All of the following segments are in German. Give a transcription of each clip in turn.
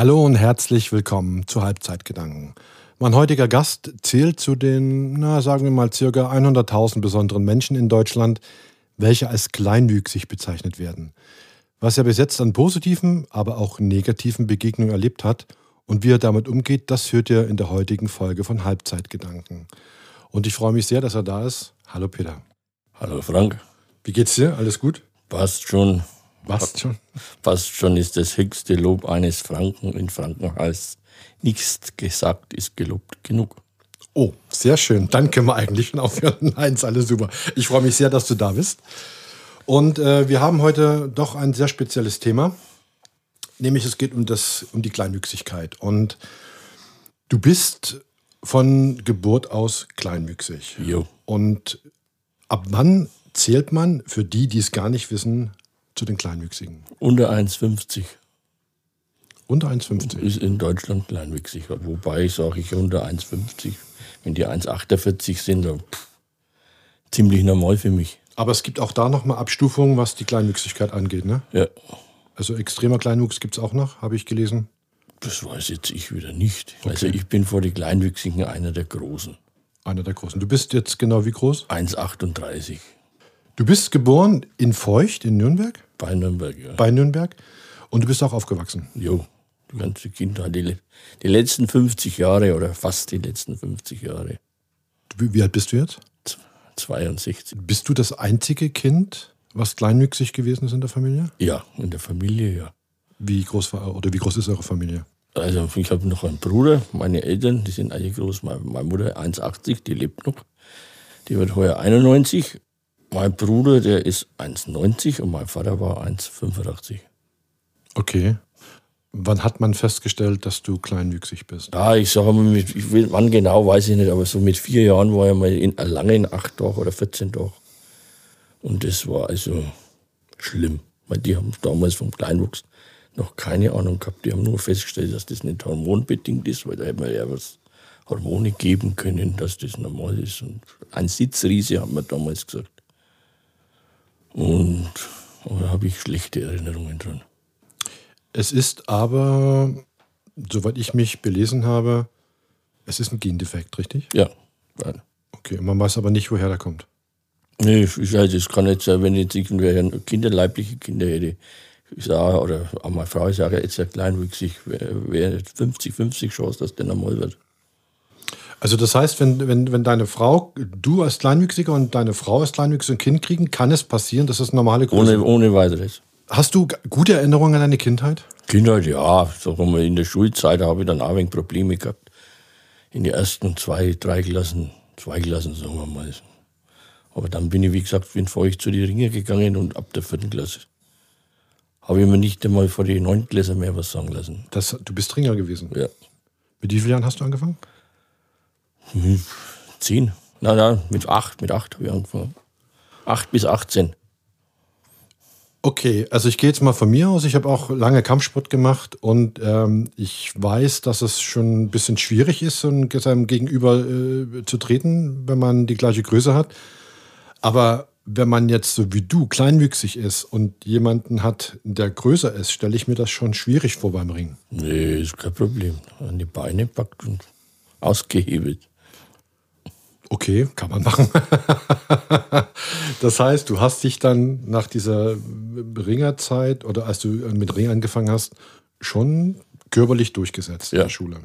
Hallo und herzlich willkommen zu Halbzeitgedanken. Mein heutiger Gast zählt zu den, na, sagen wir mal, circa 100.000 besonderen Menschen in Deutschland, welche als kleinwüchsig bezeichnet werden. Was er bis jetzt an positiven, aber auch negativen Begegnungen erlebt hat und wie er damit umgeht, das hört ihr in der heutigen Folge von Halbzeitgedanken. Und ich freue mich sehr, dass er da ist. Hallo Peter. Hallo Frank. Wie geht's dir? Alles gut? Passt schon. Passt schon. Passt schon ist das höchste Lob eines Franken in Franken heißt, nichts gesagt ist gelobt genug. Oh, sehr schön. Dann können wir eigentlich schon aufhören. Nein, ist alles super. Ich freue mich sehr, dass du da bist. Und äh, wir haben heute doch ein sehr spezielles Thema. Nämlich es geht um, das, um die Kleinwüchsigkeit. Und du bist von Geburt aus kleinwüchsig. Jo. Und ab wann zählt man für die, die es gar nicht wissen, zu den Kleinwüchsigen? Unter 1,50 Unter 1,50. ist in Deutschland kleinwüchsig. Wobei sage ich unter 1,50. Wenn die 1,48 sind, dann pff, ziemlich normal für mich. Aber es gibt auch da nochmal Abstufungen, was die Kleinwüchsigkeit angeht. Ne? Ja, Also extremer Kleinwuchs gibt es auch noch, habe ich gelesen. das weiß jetzt ich wieder nicht. Okay. Also ich bin vor die Kleinwüchsigen einer der Großen. Einer der großen. Du bist jetzt genau wie groß? 1,38 Du bist geboren in Feucht in Nürnberg, bei Nürnberg. Ja. bei Nürnberg. Und du bist auch aufgewachsen. Jo, die ganze Kindheit, die, die letzten 50 Jahre oder fast die letzten 50 Jahre. Du, wie alt bist du jetzt? 62. Bist du das einzige Kind, was kleinwüchsig gewesen ist in der Familie? Ja, in der Familie, ja. Wie groß war oder wie groß ist eure Familie? Also ich habe noch einen Bruder, meine Eltern, die sind alle groß. Meine, meine Mutter 1,80, die lebt noch. Die wird heuer 91. Mein Bruder, der ist 1,90 und mein Vater war 1,85. Okay. Wann hat man festgestellt, dass du kleinwüchsig bist? Ja, ich sage mal, mit, ich will, wann genau, weiß ich nicht, aber so mit vier Jahren war ich mal in, lange in acht Tagen oder 14 Tagen. Und das war also schlimm, weil die haben damals vom Kleinwuchs noch keine Ahnung gehabt. Die haben nur festgestellt, dass das nicht hormonbedingt ist, weil da hätte man ja was Hormone geben können, dass das normal ist. Und ein Sitzriese haben wir damals gesagt. Und da habe ich schlechte Erinnerungen dran. Es ist aber, soweit ich mich belesen habe, es ist ein Gendefekt, richtig? Ja, weil Okay, man weiß aber nicht, woher der kommt. Nee, ich weiß, es kann nicht sein, wenn jetzt irgendwer Kinder, leibliche Kinder hätte. Ich sage, oder auch meine Frau, ich sage, jetzt ja kleinwüchsig, wäre wär 50-50 Chance, dass der normal wird. Also das heißt, wenn, wenn, wenn deine Frau, du als Kleinwüchsiger und deine Frau als Kleinwüchsiger ein Kind kriegen, kann es passieren, dass es normale Größe Ohne, ohne weiteres. Hast du gute Erinnerungen an deine Kindheit? Kindheit, ja, sagen wir mal, in der Schulzeit habe ich dann auch ein wenig Probleme gehabt. In die ersten zwei, drei Klassen, zwei Klassen, sagen wir mal. Aber dann bin ich, wie gesagt, bin feucht zu die Ringe gegangen und ab der vierten Klasse habe ich mir nicht einmal vor die neunten Klasse mehr was sagen lassen. Das, du bist Ringer gewesen. Ja. Mit wie vielen Jahren hast du angefangen? Zehn? Nein, nein, mit acht, mit acht habe ich angefangen. Acht bis 18. Okay, also ich gehe jetzt mal von mir aus. Ich habe auch lange Kampfsport gemacht und ähm, ich weiß, dass es schon ein bisschen schwierig ist, seinem Gegenüber äh, zu treten, wenn man die gleiche Größe hat. Aber wenn man jetzt so wie du kleinwüchsig ist und jemanden hat, der größer ist, stelle ich mir das schon schwierig vor beim Ringen. Nee, ist kein Problem. An die Beine packt und ausgehebelt. Okay, kann man machen. das heißt, du hast dich dann nach dieser Ringerzeit oder als du mit Ring angefangen hast, schon körperlich durchgesetzt in Ja. der Schule.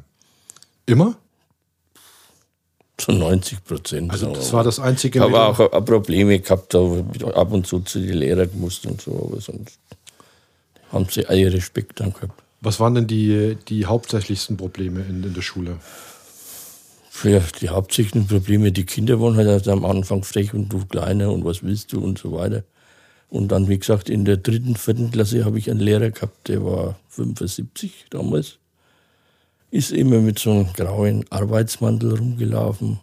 Immer? Zu 90 Prozent. Also das war das einzige. Ich habe Mittel- auch Probleme gehabt, ab und zu zu den Lehrern gemusst und so, aber sonst haben sie alle Respekt dann gehabt. Was waren denn die, die hauptsächlichsten Probleme in, in der Schule? Ja, die hauptsächlichen Probleme, die Kinder waren halt also am Anfang frech und du kleiner und was willst du und so weiter. Und dann, wie gesagt, in der dritten, vierten Klasse habe ich einen Lehrer gehabt, der war 75 damals. Ist immer mit so einem grauen Arbeitsmantel rumgelaufen.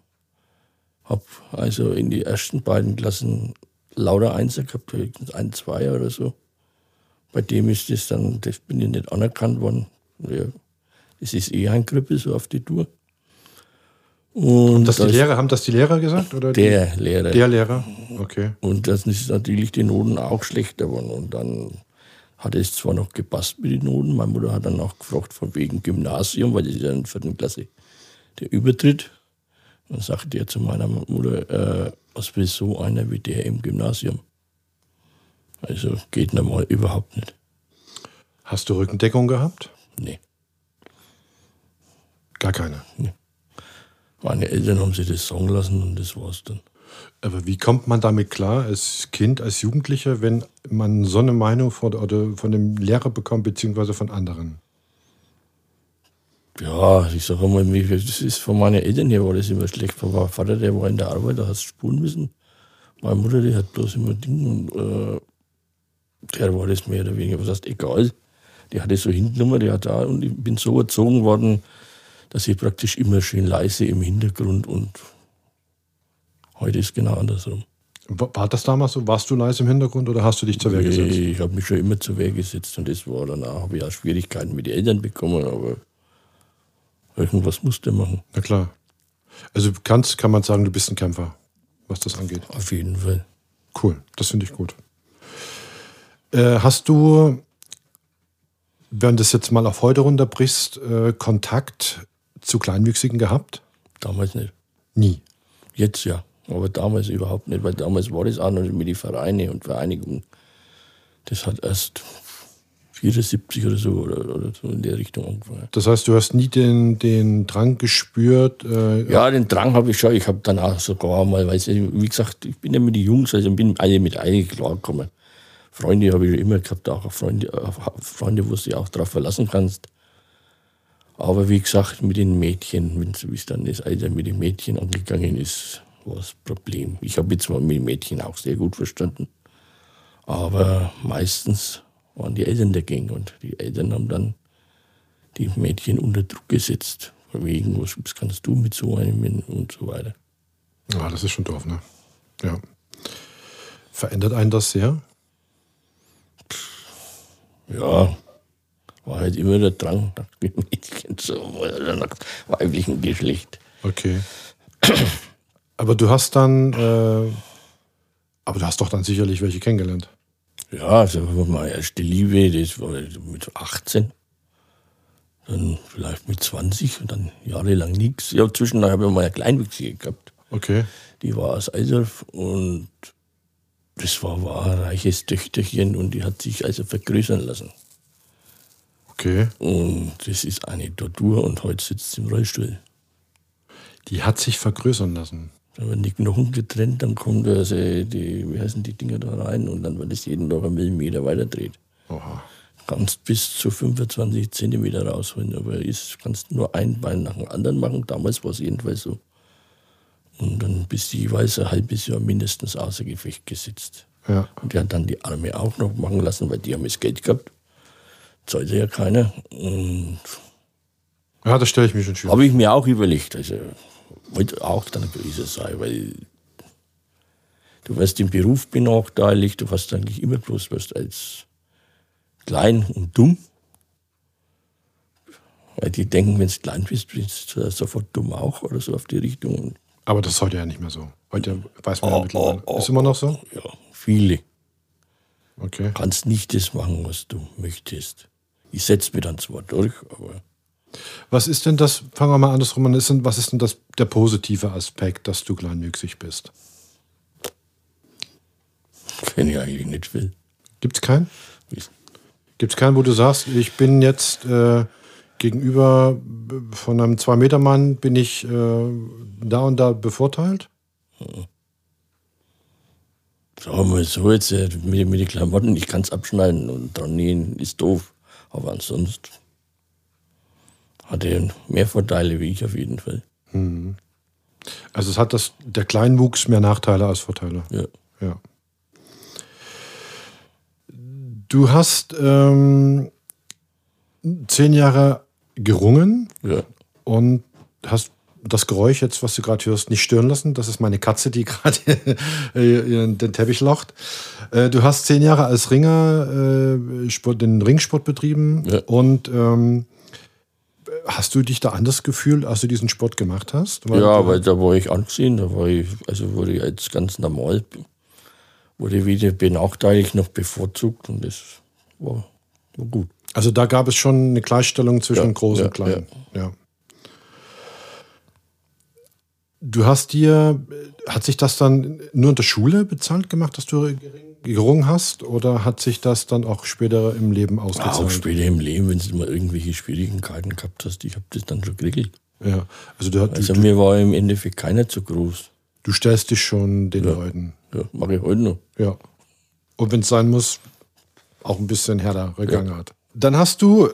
Hab also in die ersten beiden Klassen lauter Einser gehabt, höchstens ein, zwei oder so. Bei dem ist das dann, das bin ich nicht anerkannt worden. Ja, das ist eh ein Krüppel so auf die Tour. Und Das die Lehrer, haben das die Lehrer gesagt? Oder der Lehrer. Die, der Lehrer? Okay. Und das ist natürlich die Noten auch schlechter geworden. Und dann hat es zwar noch gepasst mit den Noten, meine Mutter hat dann auch gefragt von wegen Gymnasium, weil das ist ja in der vierten Klasse der Übertritt. Dann sagte er zu meiner Mutter, äh, was will so einer wie der im Gymnasium? Also geht normal überhaupt nicht. Hast du Rückendeckung gehabt? Nee. Gar keine. Nee. Meine Eltern haben sich das sagen lassen und das war's dann. Aber wie kommt man damit klar, als Kind, als Jugendlicher, wenn man so eine Meinung von, oder von dem Lehrer bekommt, beziehungsweise von anderen? Ja, ich sage mal, das ist von meinen Eltern her war das immer schlecht. Von meinem Vater, der war in der Arbeit, da hast du spulen müssen. Meine Mutter, die hat bloß immer Dinge, äh, der war das mehr oder weniger, was heißt, egal. Die hatte so hintenummer, die hat da, und ich bin so erzogen worden, dass ich praktisch immer schön leise im Hintergrund und heute ist genau andersrum. War das damals so? Warst du leise im Hintergrund oder hast du dich zur Wehr gesetzt? Ich habe mich schon immer zur Wehr gesetzt und das war danach, habe ich auch Schwierigkeiten mit den Eltern bekommen, aber irgendwas musste machen. Na klar. Also kannst, kann man sagen, du bist ein Kämpfer, was das angeht. Auf jeden Fall. Cool, das finde ich gut. Äh, hast du, wenn du das jetzt mal auf heute runterbrichst, äh, Kontakt zu Kleinwüchsigen gehabt? Damals nicht. Nie. Jetzt ja, aber damals überhaupt nicht, weil damals war das auch noch mit den Vereinen und Vereinigungen. Das hat erst 74 oder so oder, oder so in der Richtung angefangen. Das heißt, du hast nie den, den Drang gespürt? Äh, ja, den Drang habe ich schon. Ich habe dann auch sogar mal, weil wie gesagt, ich bin ja mit den Jungs, also bin alle mit einigen klargekommen. Freunde habe ich immer gehabt, auch Freunde, Freunde, wo du dich auch darauf verlassen kannst. Aber wie gesagt, mit den Mädchen, wie es dann das Alter mit den Mädchen angegangen ist, war das Problem. Ich habe jetzt mal mit den Mädchen auch sehr gut verstanden. Aber meistens waren die Eltern dagegen und die Eltern haben dann die Mädchen unter Druck gesetzt. Wegen, was kannst du mit so einem und so weiter. Ja, das ist schon doof, ne? Ja. Verändert einen das sehr? Ja, war halt immer der Drang nach Mädchen zu oder nach weiblichem Geschlecht. Okay. Aber du hast dann, äh, aber du hast doch dann sicherlich welche kennengelernt. Ja, also meine erste Liebe, das war mit 18. Dann vielleicht mit 20 und dann jahrelang nichts. Ja, zwischendurch habe ich mal eine Kleinwüchsige gehabt. Okay. Die war aus Eisdorf und das war, war ein reiches Töchterchen und die hat sich also vergrößern lassen. Okay. Und das ist eine Tortur und heute sitzt sie im Rollstuhl. Die hat sich vergrößern lassen. Dann werden die Knochen getrennt, dann kommt also die, wie heißen die Dinger da rein und dann wird es jeden Tag einen Millimeter weiter dreht. Oha. Kannst bis zu 25 Zentimeter rausholen, aber ist, kannst nur ein Bein nach dem anderen machen. Damals war es jedenfalls so. Und dann bist du jeweils ein halbes Jahr mindestens außer Gefecht gesetzt. Ja. Und die hat dann die Arme auch noch machen lassen, weil die haben das Geld gehabt. Zahlte ja keiner. Und ja, das stelle ich mir schon schön. Habe ich mir auch überlegt. Also wollte auch dann größer sein, weil du wirst im Beruf benachteiligt, du wirst eigentlich immer bloß wirst als klein und dumm. Weil die denken, wenn du klein bist, bist du sofort dumm auch oder so auf die Richtung. Aber das ist heute ja nicht mehr so. Heute weiß man oh, ja mittlerweile. Oh, oh, ist immer noch so? Ja, viele. Okay. Du kannst nicht das machen, was du möchtest. Ich setze mir dann zwar durch, aber. Was ist denn das, fangen wir mal andersrum an, was ist denn das, der positive Aspekt, dass du kleinwüchsig bist? Wenn ich eigentlich nicht will. Gibt es keinen? Gibt es keinen, wo du sagst, ich bin jetzt äh, gegenüber von einem Zwei-Meter-Mann, bin ich äh, da und da bevorteilt? Hm. Sagen wir mal so, jetzt äh, mit, mit den Klamotten, ich kann es abschneiden und dran nähen, ist doof. Aber ansonsten hat er mehr Vorteile wie ich auf jeden Fall. Mhm. Also es hat das, der Kleinwuchs mehr Nachteile als Vorteile. Ja. ja. Du hast ähm, zehn Jahre gerungen ja. und hast das Geräusch jetzt, was du gerade hörst, nicht stören lassen. Das ist meine Katze, die gerade den Teppich locht. Äh, du hast zehn Jahre als Ringer äh, den Ringsport betrieben ja. und ähm, hast du dich da anders gefühlt, als du diesen Sport gemacht hast? Weil ja, weil da war ich angesehen, da war ich, also wurde ich jetzt ganz normal, wurde wieder benachteiligt, noch bevorzugt und das war war gut. Also da gab es schon eine Gleichstellung zwischen Ja, Groß ja, und Klein. Ja. Du hast dir, hat sich das dann nur in der Schule bezahlt gemacht, dass du gerungen hast, oder hat sich das dann auch später im Leben Auch ausgezahlt? später im Leben, wenn du mal irgendwelche Schwierigkeiten gehabt hast, ich habe das dann schon geregelt. Ja. Also du, Also du, mir war im Endeffekt keiner zu groß. du stellst dich schon den Leuten. Ja, mache ich heute noch. Ja. Und wenn es sein muss, auch ein bisschen härtere Gangart. Dann hast du, äh,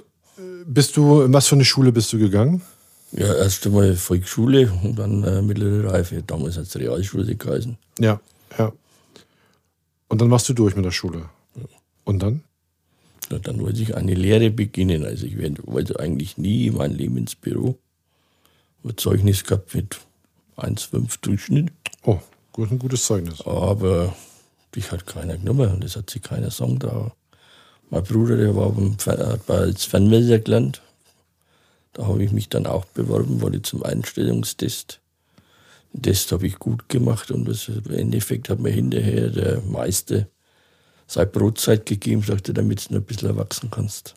bist du, in was für eine Schule bist du gegangen? Ja, erst einmal Volksschule und dann äh, mittlere Reife. Damals hat es Realschule geheißen. Ja, ja. Und dann warst du durch mit der Schule. Und dann? Ja, dann wollte ich eine Lehre beginnen. Also ich wollte eigentlich nie in mein Leben ins Büro. Ein Zeugnis gehabt mit 1,5 Durchschnitt. Oh, gut, ein gutes Zeugnis. Aber dich hat keiner genommen und das hat sich keiner sagen da. Mein Bruder, der war beim, hat als Fernmelder gelernt. Da habe ich mich dann auch beworben, wurde zum Einstellungstest. Den Test habe ich gut gemacht und das, im Endeffekt hat mir hinterher der Meister seine Brotzeit gegeben, sagte, damit du noch ein bisschen erwachsen kannst.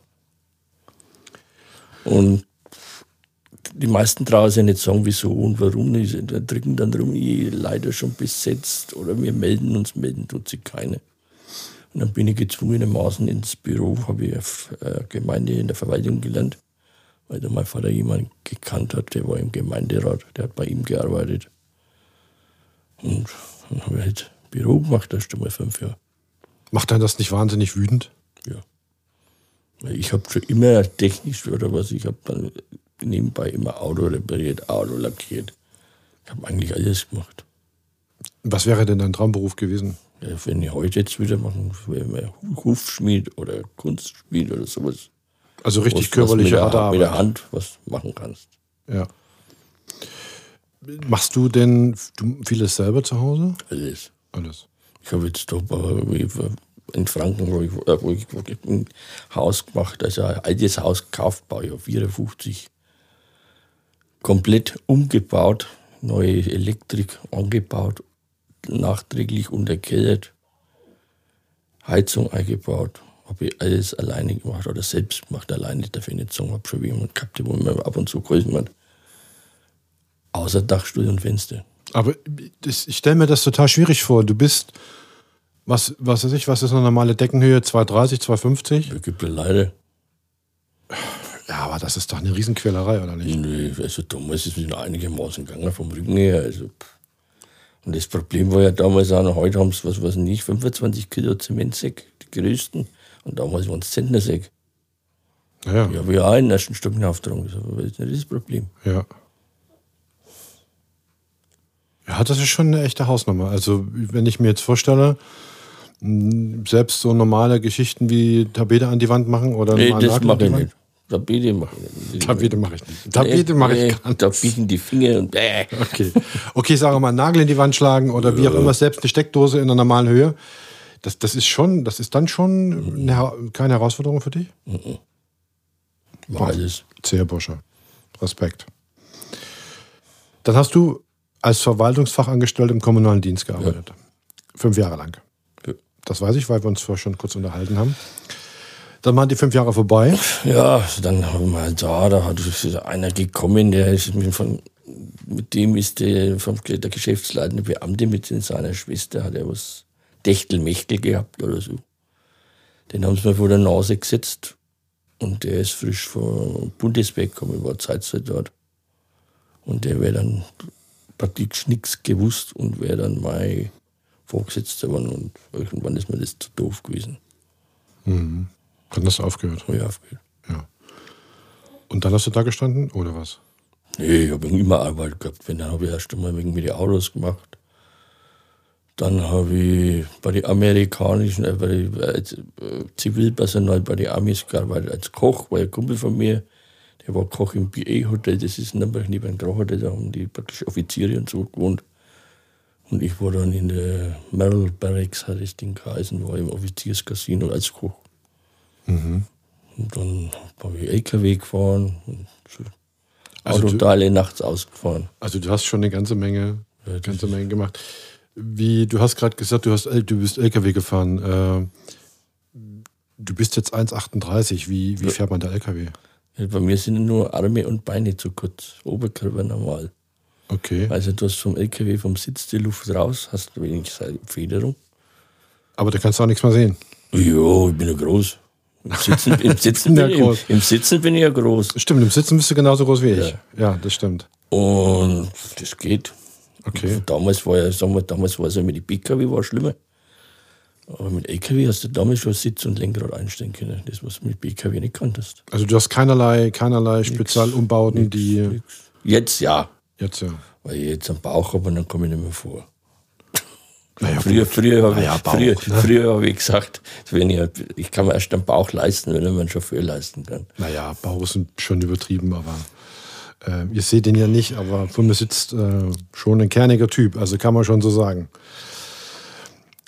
Und die meisten trauen sich nicht sagen, wieso und warum. Die drücken dann rum, ich leider schon besetzt oder wir melden uns, melden tut sich keine. Und dann bin ich gezwungenermaßen ins Büro, habe ich auf äh, Gemeinde in der Verwaltung gelernt, weil da mein Vater jemanden gekannt hat, der war im Gemeinderat, der hat bei ihm gearbeitet. Und dann habe ich halt Büro gemacht, erst einmal fünf Jahre. Macht dann das nicht wahnsinnig wütend? Ja. Weil Ich habe schon immer technisch oder was, ich habe dann nebenbei immer Auto repariert, Auto lackiert. Ich habe eigentlich alles gemacht. Was wäre denn dein Traumberuf gewesen? Ja, wenn ich heute jetzt wieder machen, wäre Hufschmied oder Kunstschmied oder sowas. Also richtig körperliche mit der, harte Mit der. Hand was machen kannst. Ja. Machst du denn vieles selber zu Hause? Alles. Alles. Ich habe jetzt in Franken, wo ich, äh, wo ich wirklich ein Haus gemacht, also ein altes Haus gekauft, Baujahr 54. Komplett umgebaut, neue Elektrik angebaut, nachträglich unterkellert, Heizung eingebaut. Habe ich alles alleine gemacht oder selbst gemacht, alleine ich nicht sagen. Habe schon jemanden gehabt, wo mir ab und zu geholfen hat. Außer Dachstuhl und Fenster. Aber das, ich stelle mir das total schwierig vor. Du bist, was, was weiß ich, was ist eine normale Deckenhöhe? 230, 250? Da gibt es leider. Ja, aber das ist doch eine Riesenquälerei, oder nicht? Nee, also damals ist es noch einigermaßen gegangen vom Rücken her. Also, und das Problem war ja damals auch noch, heute haben sie, was weiß ich nicht, 25 Kilo Zementsäck, die größten. Und damals waren es Zentnersäck. Ja, Die habe ich auch den ersten Stock hinaufgetragen. Das jetzt nicht das Problem. ja. Ja, das ist schon eine echte Hausnummer. Also, wenn ich mir jetzt vorstelle, selbst so normale Geschichten wie Tapete an die Wand machen oder Nee, das mache ich nicht. Tapete mache ich nicht. Tapete mache ich nicht. Tapete mache ich gar Da nicht. biegen die Finger und bäh. Okay. Okay, sagen wir mal, Nagel in die Wand schlagen oder wie auch immer, selbst eine Steckdose in einer normalen Höhe. Das, das ist schon, das ist dann schon eine, Her- keine Herausforderung für dich? War alles. Sehr Bursche. Respekt. Dann hast du als Verwaltungsfachangestellter im kommunalen Dienst gearbeitet. Fünf Jahre lang. Ja. Das weiß ich, weil wir uns vorher schon kurz unterhalten haben. Dann waren die fünf Jahre vorbei. Ja, dann haben wir halt da, da hat einer gekommen, der ist mit, von, mit dem ist der, vom, der geschäftsleitende Beamte mit seiner Schwester, hat er was Dechtelmechtel gehabt oder so. Den haben sie mir vor der Nase gesetzt und der ist frisch vom Bundeswehr gekommen, war Zeitsoldat. Und der wäre dann praktisch nichts gewusst und wäre dann mein Vorgesetzter geworden und irgendwann ist mir das zu doof gewesen. Dann hast du aufgehört. Ich aufgehört. Ja. Und dann hast du da gestanden, oder was? Nee, ich habe immer Arbeit gehabt. Wenn, dann habe ich erst einmal wegen mir die Autos gemacht. Dann habe ich bei den amerikanischen, äh, bei den, äh, als, äh, Zivilpersonal bei den Amis gearbeitet als Koch, weil ein Kumpel von mir, der war Koch im BA-Hotel, das ist in Nürnberg neben dem Grauhotel, da haben die praktisch Offiziere und so gewohnt. Und ich war dann in der Merrill Barracks, hat das Ding geheißen, war im Offizierscasino als Koch. Und dann habe ich LKW gefahren und so Also du- Autoteile nachts ausgefahren. Also du hast schon eine ganze Menge, ganze Menge gemacht. Wie du hast gerade gesagt, du hast du bist LKW gefahren. Äh, Du bist jetzt 1,38. Wie, wie fährt man da LKW? Ja, bei mir sind nur Arme und Beine zu kurz. Oberkörper normal. Okay. Also du hast vom LKW vom Sitz die Luft raus, hast wenig Federung. Aber da kannst du auch nichts mehr sehen. Jo, ich bin ja groß. Im Sitzen, im Sitzen, Ja, bin, groß. im, im Sitzen bin ich ja groß. Stimmt, im Sitzen bist du genauso groß wie ich. Ja, das stimmt. Und das geht. Okay. Damals war ja, sagen wir, damals war es ja mit den PKW war schlimmer. Aber mit LKW hast du damals schon Sitz und Lenkrad einstellen können. Das, was du mit PKW nicht kanntest. Also du hast keinerlei, keinerlei Spezialumbauten, die Nix. Jetzt ja, jetzt ja. weil ich jetzt am Bauch habe und dann komme ich nicht mehr vor. Naja, Früher, früher habe Naja, ich, Bauch, früher, ne? früher hab ich gesagt, wenn ich, ich kann mir erst einen Bauch leisten, wenn man einen Chauffeur leisten kann. Naja, Bauch sind schon übertrieben, aber äh, ihr seht den ja nicht, aber von mir sitzt äh, schon ein kerniger Typ, also kann man schon so sagen.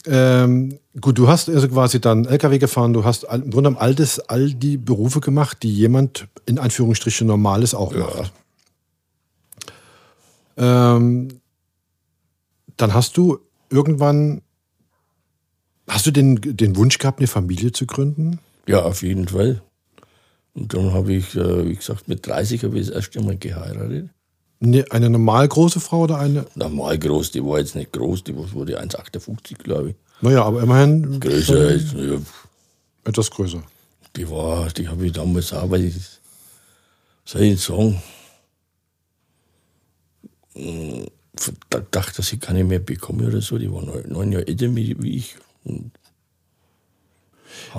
Ähm, gut, du hast also quasi dann LKW gefahren, du hast im Grunde genommen all, das, all die Berufe gemacht, die jemand in Anführungsstrichen Normales auch macht. Ähm, dann hast du irgendwann, hast du den, den Wunsch gehabt, eine Familie zu gründen? Ja, auf jeden Fall. Und dann habe ich, äh, wie gesagt, mit 30 habe ich das erste Mal geheiratet. Ne, eine normal große Frau oder eine? Normal groß, die war jetzt nicht groß, die wurde 1,58, glaube ich. Naja, aber immerhin Größer als, ja, etwas größer. die war, die habe ich damals auch, weil ich, soll ich sagen, da dachte, dass ich keine mehr bekomme oder so. Die war neun, neun Jahre älter wie wie ich. Und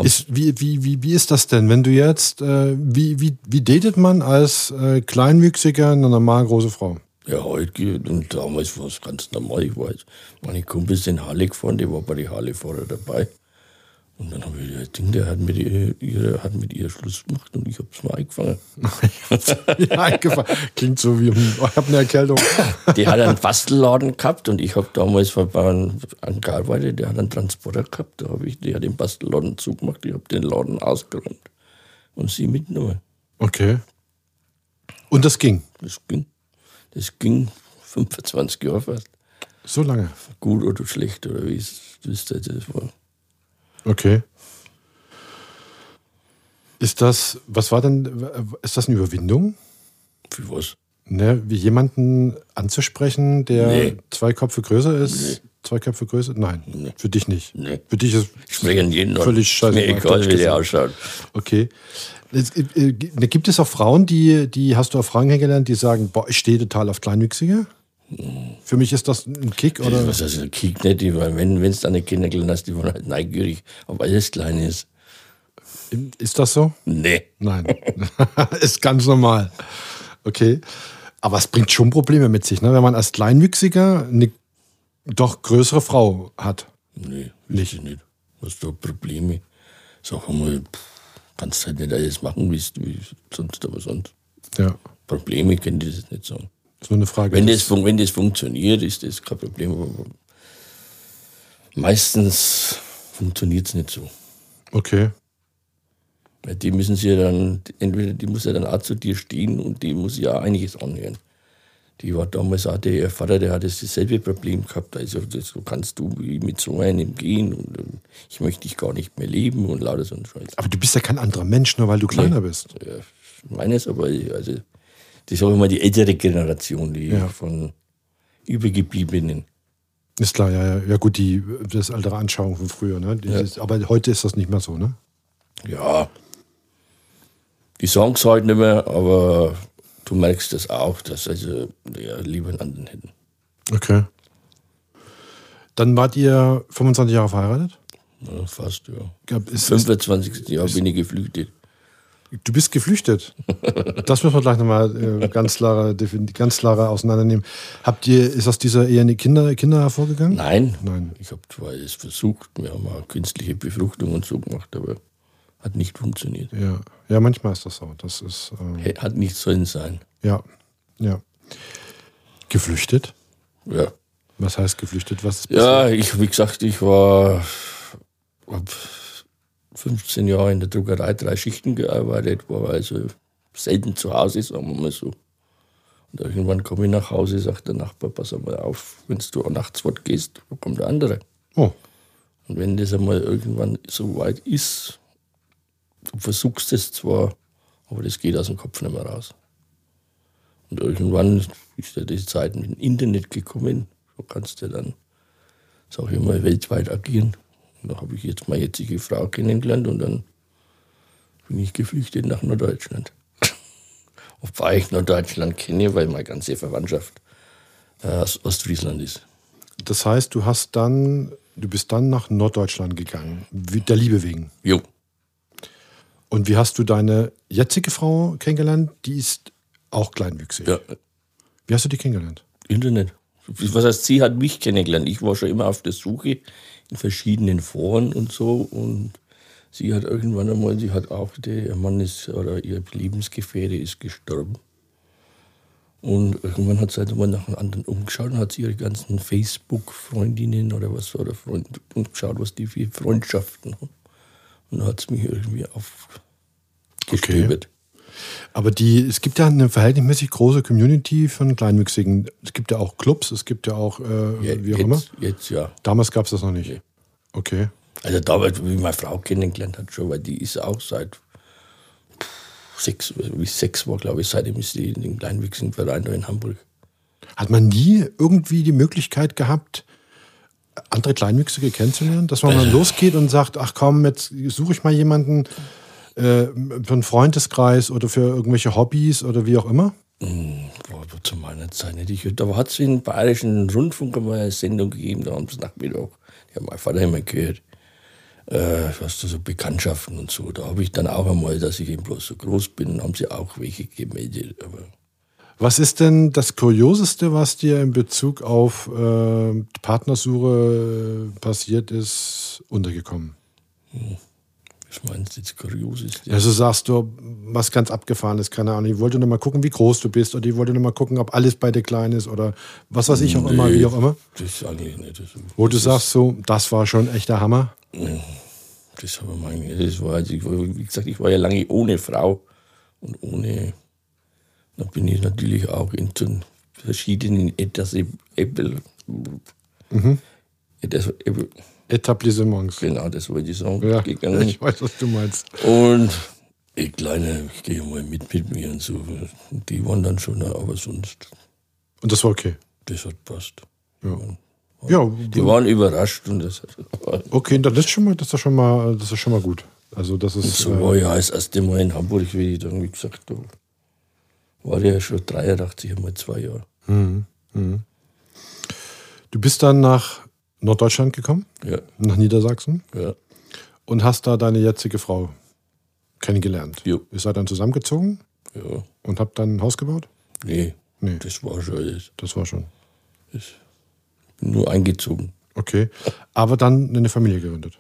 Ist, wie, wie, wie, wie ist das denn, wenn du jetzt, äh, wie, wie, wie datet man als äh, Kleinwüchsiger eine normal große Frau? Ja, heute geht, und damals war es ganz normal. Ich jetzt, meine Kumpels sind Halle gefahren, die war bei den Halle-Fahrer dabei. Und dann habe ich das Ding, der hat mit ihr, ihre, hat mit ihr Schluss gemacht und ich habe es mal eingefangen. ja, eingefallen. Klingt so wie, ich habe eine Erkältung. Die hat einen Bastelladen gehabt und ich habe damals bei einem gearbeitet, der hat einen Transporter gehabt. Da habe ich, der hat den Bastelladen zugemacht, ich habe den Laden ausgeräumt und sie mitgenommen. Okay. Und das ging Das ging. Das ging 25 Jahre fast. so lange. Gut oder schlecht oder wie es wie es das war. Okay. Ist das, was war denn, ist das eine Überwindung? Für was? Ne, wie jemanden anzusprechen, der Nee. zwei Köpfe größer ist? Zwei Köpfe größer? Nein, für dich nicht. Nee. Für dich ist Ich spreche jeden. Völlig Ist mir egal, wie der ausschaut. Okay. Es, äh, gibt es auch Frauen, die, die hast du auch Frauen kennengelernt, die sagen, boah, ich stehe total auf Kleinwüchsige? Für mich ist das ein Kick oder? Was heißt, kick nicht, weil wenn du deine Kinder gelernt hast, die waren halt neugierig, ob alles klein ist. Ist das so? Nee. Nein. ist ganz normal. Okay. Aber es bringt schon Probleme mit sich, ne? wenn man als Kleinwüchsiger eine doch größere Frau hat. Nee, nicht. nicht. Hast du Probleme? Sag pff, kannst halt nicht alles machen, wie du wie sonst, aber sonst. Ja. Probleme können die das nicht sagen. Nur eine Frage. Wenn das, wenn das funktioniert, ist das kein Problem. Aber meistens funktioniert es nicht so. okay. Die müssen sie ja dann, entweder die muss ja dann auch zu dir stehen und die muss ja einiges anhören. Die war damals auch, der ihr Vater, der hat das dasselbe Problem gehabt. Also, das, so kannst du mit so einem gehen und, ähm, ich möchte dich gar nicht mehr leben und lauter so ein Scheiß. Aber du bist ja kein anderer Mensch, nur weil du kleiner bist. Ja, meines, aber also, die sage ich mal die ältere Generation, die Ja. von Übergebliebenen. Ist klar, ja, ja. Ja, gut, die, das ist ältere Anschauung von früher, ne? Ja. Ist, aber heute ist das nicht mehr so, ne? Ja, die es halt nicht mehr, aber du merkst das auch, dass also ja, lieber einen anderen hätten. Okay. Dann wart ihr 25 Jahre verheiratet? Ja, fast, ja. Gab- ist, 25. Jahr bin ich geflüchtet. Du bist geflüchtet. Das müssen wir gleich nochmal äh, ganz klare, defin- ganz klare auseinandernehmen. Habt ihr, ist aus dieser Ehe eine Kinder, Kinder hervorgegangen? Nein, Nein. ich habe zwar es versucht, wir haben auch künstliche Befruchtung und so gemacht, aber hat nicht funktioniert. Ja. ja, manchmal ist das so. Das ist, äh, Hey, Hat nicht sollen sein. ja, ja. Geflüchtet? Ja. Was heißt geflüchtet? Was Ja, ich, wie gesagt, ich war hab 15 Jahre in der Druckerei, drei Schichten gearbeitet, war also selten zu Hause, sagen wir mal so. Und irgendwann komme ich nach Hause, sagt der Nachbar, pass einmal auf, wenn du nachts fortgehst, wo kommt der andere? Oh, Und wenn das einmal irgendwann so weit ist, du versuchst es zwar, aber das geht aus dem Kopf nicht mehr raus. Und irgendwann ist ja die Zeit mit dem Internet gekommen. So kannst du dann, sag ich mal, weltweit agieren. Da habe ich jetzt meine jetzige Frau kennengelernt und dann bin ich geflüchtet nach Norddeutschland. Wobei ich Norddeutschland kenne, weil meine ganze Verwandtschaft äh, aus Ostfriesland ist. Das heißt, du hast dann, du bist dann nach Norddeutschland gegangen, der Liebe wegen. Jo. Und wie hast du deine jetzige Frau kennengelernt? Die ist auch kleinwüchsig. Ja. Wie hast du die kennengelernt? Internet. Was heißt, sie hat mich kennengelernt. Ich war schon immer auf der Suche verschiedenen Foren und so. Und sie hat irgendwann einmal, sie hat auch, der Mann ist, oder ihr Lebensgefährte ist gestorben. Und irgendwann hat sie halt mal nach einem anderen umgeschaut und hat sie ihre ganzen Facebook-Freundinnen oder was oder Freunde umgeschaut, was die für Freundschaften haben. Und dann hat es mich irgendwie aufgestöbert. Okay. Aber die, es gibt ja eine verhältnismäßig große Community von Kleinwüchsigen. Es gibt ja auch Clubs, es gibt ja auch, äh, Ja, wie auch jetzt, immer. Jetzt ja. Damals gab es das noch nicht. Nee. Okay. Also damals, wie meine Frau kennengelernt hat, schon, weil die ist auch seit sechs, wie sechs war, glaube ich, seitdem ist die in dem kleinwüchsigen Verein da in Hamburg. Hat man nie irgendwie die Möglichkeit gehabt, andere Kleinwüchsige kennenzulernen? Dass man mal losgeht und sagt, ach komm, jetzt suche ich mal jemanden äh, für einen Freundeskreis oder für irgendwelche Hobbys oder wie auch immer? Hm, War aber zu meiner Zeit nicht. Ich, da hat es in Bayerischen Rundfunk einmal eine Sendung gegeben, da haben sie Nachmittag, die haben mein Vater immer gehört, äh, was so Bekanntschaften und so. Da habe ich dann auch einmal, dass ich eben bloß so groß bin, haben sie auch welche gemeldet. Aber Was ist denn das Kurioseste, was dir in Bezug auf äh, Partnersuche äh, passiert ist, untergekommen? Was meinst du jetzt kurios ist? Also sagst du, was ganz abgefahren ist, keine Ahnung. Ich wollte nur mal gucken, wie groß du bist oder ich wollte nur mal gucken, ob alles bei dir klein ist oder was weiß ich auch immer, Nee, wie auch immer. Das ist eigentlich nicht. Das, Wo du sagst so, das war schon echt der Hammer. Das, habe ich mein, das war, ich wie gesagt, ich war ja lange ohne Frau und ohne. Dann bin ich natürlich auch in so verschiedenen etwas Apple. Etwas, Apple Etablissements. genau, das wollte ich sagen. Ja, gegangen. ich weiß, was du meinst. Und ich Kleine, ich gehe mal mit mit mir und so. Und die waren dann schon, da, aber sonst, Und das war okay. das hat passt. Ja. Ja, Die waren überrascht und das hat. okay, das ist schon mal, das ist schon mal, das ist schon mal gut. Also das ist So äh, war ja das erste Mal in Hamburg, wie ich dann, wie gesagt, da war ja schon 83, einmal zwei Jahre. Du bist dann nach Norddeutschland gekommen, Ja, nach Niedersachsen ja. und hast da deine jetzige Frau kennengelernt. Jo. Ihr seid dann zusammengezogen Ja, und habt dann ein Haus gebaut? nee, Nee. das war schon alles. Das war schon. Das bin nur eingezogen. Okay. Aber dann eine Familie gegründet.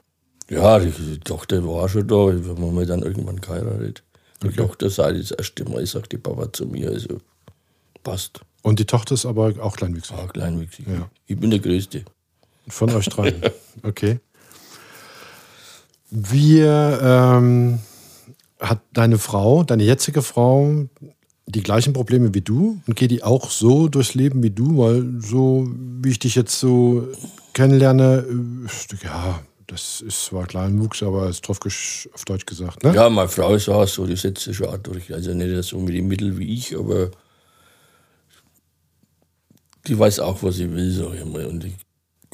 Ja, die, die Tochter war schon da, wir haben wir dann irgendwann geheiratet. Die Tochter sagt das erste Mal, sagt die Papa zu mir, also passt. Und die Tochter ist aber auch kleinwüchsig. Ah, kleinwüchsig. Ja. Ich bin der Größte. Von euch drei. Okay. Wir ähm, hat deine Frau, deine jetzige Frau, die gleichen Probleme wie du und geht die auch so durchs Leben wie du, weil so wie ich dich jetzt so kennenlerne, äh, ja, das ist zwar Kleinwuchs, aber ist drauf auf Deutsch gesagt, ne? Ja, meine Frau ist auch so, die setzt sich auch durch. Also nicht so mit den Mitteln wie ich, aber die weiß auch, was sie will, sag ich mal. Und ich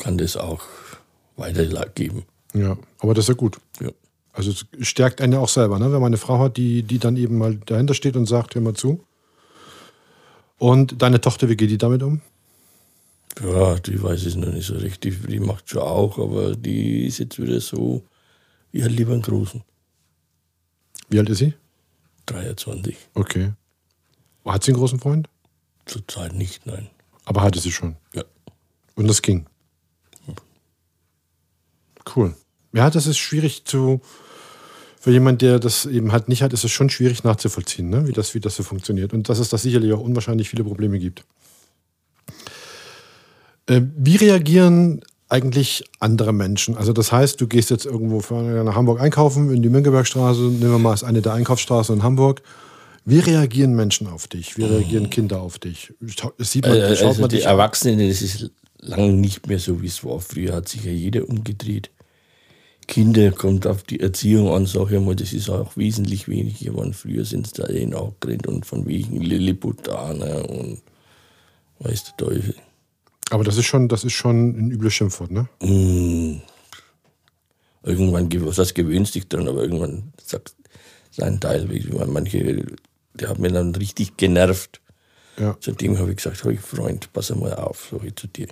kann das auch weitergeben. Ja, aber das ist ja gut. Ja. Also es stärkt einen ja auch selber, ne? wenn man eine Frau hat, die, die dann eben mal dahinter steht und sagt, hör mal zu. Und deine Tochter, wie geht die damit um? Ja, die weiß es noch nicht so richtig. Die macht schon auch, aber die ist jetzt wieder so, hätte lieber einen Großen. Wie alt ist sie? 23. Okay. Hat sie einen großen Freund? Zurzeit nicht, nein. Aber hatte sie schon. Ja. Und das ging. Cool. Ja, das ist schwierig zu. Für jemanden, der das eben halt nicht hat, ist es schon schwierig nachzuvollziehen, ne? wie, das, wie das so funktioniert. Und dass es da sicherlich auch unwahrscheinlich viele Probleme gibt. Äh, wie reagieren eigentlich andere Menschen? Also, das heißt, du gehst jetzt irgendwo für- nach Hamburg einkaufen, in die Mönckebergstraße, nehmen wir mal, ist eine der Einkaufsstraßen in Hamburg. Wie reagieren Menschen auf dich? Wie reagieren Kinder auf dich? Sieht man, Äh, schaut also man die dich? Erwachsenen, das ist lange nicht mehr so, wie es war. Früher hat sich ja jeder umgedreht. Kinder kommt auf die Erziehung an, sag ich mal, das ist auch wesentlich weniger geworden. Früher sind es da eh nachgerannt und von wegen Lilliputaner und weiß der Teufel. Aber das ist schon, das ist schon ein übles Schimpfwort, ne? Mm. Irgendwann, was heißt, gewöhnst dich dran, aber irgendwann sagt sein Teil, wie manche, der hat mir dann richtig genervt. Ja. Zudem habe ich gesagt, hey Freund, pass mal auf, sag ich zu dir.